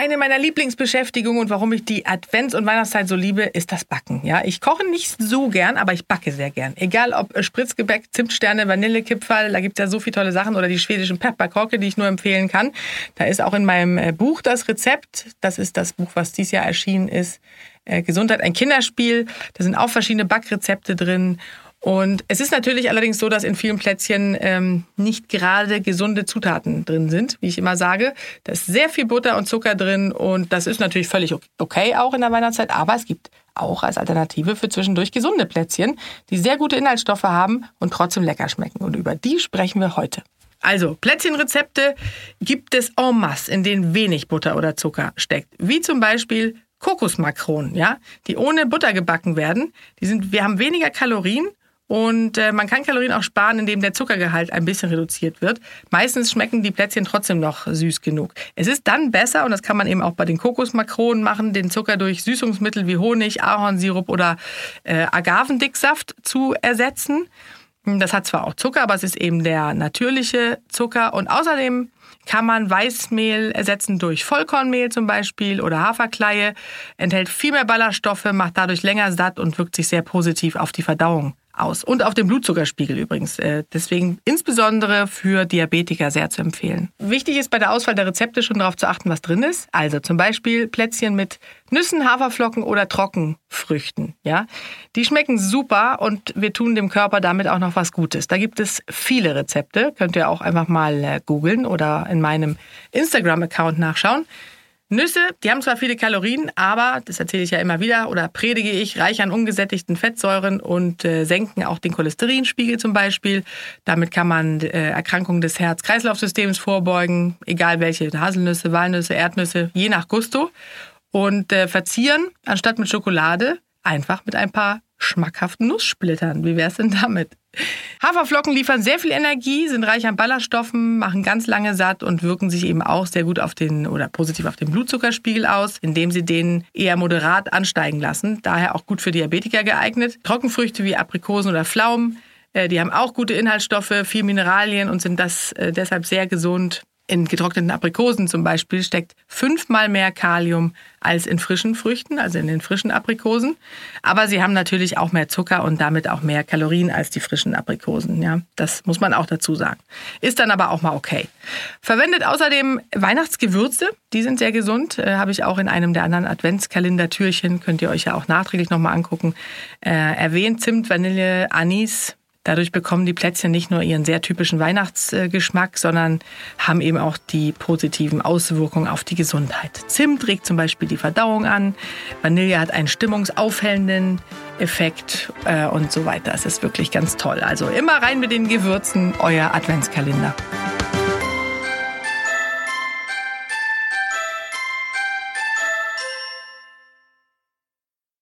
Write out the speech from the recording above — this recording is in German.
Eine meiner Lieblingsbeschäftigungen und warum ich die Advents- und Weihnachtszeit so liebe, ist das Backen. Ja, ich koche nicht so gern, aber ich backe sehr gern. Egal ob Spritzgebäck, Zimtsterne, Vanillekipferl, da gibt es ja so viele tolle Sachen oder die schwedischen Pepperkorke, die ich nur empfehlen kann. Da ist auch in meinem äh, Buch das Rezept. Das ist das Buch, was dieses Jahr erschienen ist. Äh, Gesundheit, ein Kinderspiel. Da sind auch verschiedene Backrezepte drin. Und es ist natürlich allerdings so, dass in vielen Plätzchen ähm, nicht gerade gesunde Zutaten drin sind, wie ich immer sage. Da ist sehr viel Butter und Zucker drin und das ist natürlich völlig okay auch in der Weihnachtszeit, aber es gibt auch als Alternative für zwischendurch gesunde Plätzchen, die sehr gute Inhaltsstoffe haben und trotzdem lecker schmecken. Und über die sprechen wir heute. Also, Plätzchenrezepte gibt es en masse, in denen wenig Butter oder Zucker steckt. Wie zum Beispiel Kokosmakronen, ja, die ohne Butter gebacken werden. Die sind, wir haben weniger Kalorien und äh, man kann Kalorien auch sparen, indem der Zuckergehalt ein bisschen reduziert wird. Meistens schmecken die Plätzchen trotzdem noch süß genug. Es ist dann besser, und das kann man eben auch bei den Kokosmakronen machen, den Zucker durch Süßungsmittel wie Honig, Ahornsirup oder äh, Agavendicksaft zu ersetzen. Das hat zwar auch Zucker, aber es ist eben der natürliche Zucker. Und außerdem kann man Weißmehl ersetzen durch Vollkornmehl zum Beispiel oder Haferkleie, enthält viel mehr Ballaststoffe, macht dadurch länger satt und wirkt sich sehr positiv auf die Verdauung aus. Und auf den Blutzuckerspiegel übrigens. Äh, deswegen insbesondere für Diabetiker sehr zu empfehlen. Wichtig ist bei der Auswahl der Rezepte schon darauf zu achten, was drin ist. Also zum Beispiel Plätzchen mit Nüssen, Haferflocken oder Trockenfrüchten. Ja, die schmecken super und wir tun dem Körper damit auch noch was Gutes. Da gibt es viele Rezepte. Könnt ihr auch einfach mal äh, googeln oder in meinem Instagram-Account nachschauen. Nüsse, die haben zwar viele Kalorien, aber, das erzähle ich ja immer wieder oder predige ich, reich an ungesättigten Fettsäuren und äh, senken auch den Cholesterinspiegel zum Beispiel. Damit kann man äh, Erkrankungen des Herz-Kreislauf-Systems vorbeugen, egal welche, Haselnüsse, Walnüsse, Erdnüsse, je nach Gusto. Und äh, verzieren, anstatt mit Schokolade, einfach mit ein paar schmackhaften Nusssplittern. Wie wäre es denn damit? Haferflocken liefern sehr viel Energie, sind reich an Ballaststoffen, machen ganz lange satt und wirken sich eben auch sehr gut auf den oder positiv auf den Blutzuckerspiegel aus, indem sie den eher moderat ansteigen lassen. Daher auch gut für Diabetiker geeignet. Trockenfrüchte wie Aprikosen oder Pflaumen, äh, die haben auch gute Inhaltsstoffe, viel Mineralien und sind das äh, deshalb sehr gesund. In getrockneten Aprikosen zum Beispiel steckt fünfmal mehr Kalium als in frischen Früchten, also in den frischen Aprikosen. Aber sie haben natürlich auch mehr Zucker und damit auch mehr Kalorien als die frischen Aprikosen. Ja, das muss man auch dazu sagen. Ist dann aber auch mal okay. Verwendet außerdem Weihnachtsgewürze. Die sind sehr gesund. Äh, Habe ich auch in einem der anderen Adventskalendertürchen. Könnt ihr euch ja auch nachträglich nochmal angucken. Äh, erwähnt Zimt, Vanille, Anis, Dadurch bekommen die Plätzchen nicht nur ihren sehr typischen Weihnachtsgeschmack, sondern haben eben auch die positiven Auswirkungen auf die Gesundheit. Zimt regt zum Beispiel die Verdauung an, Vanille hat einen stimmungsaufhellenden Effekt äh, und so weiter. Es ist wirklich ganz toll. Also immer rein mit den Gewürzen, euer Adventskalender.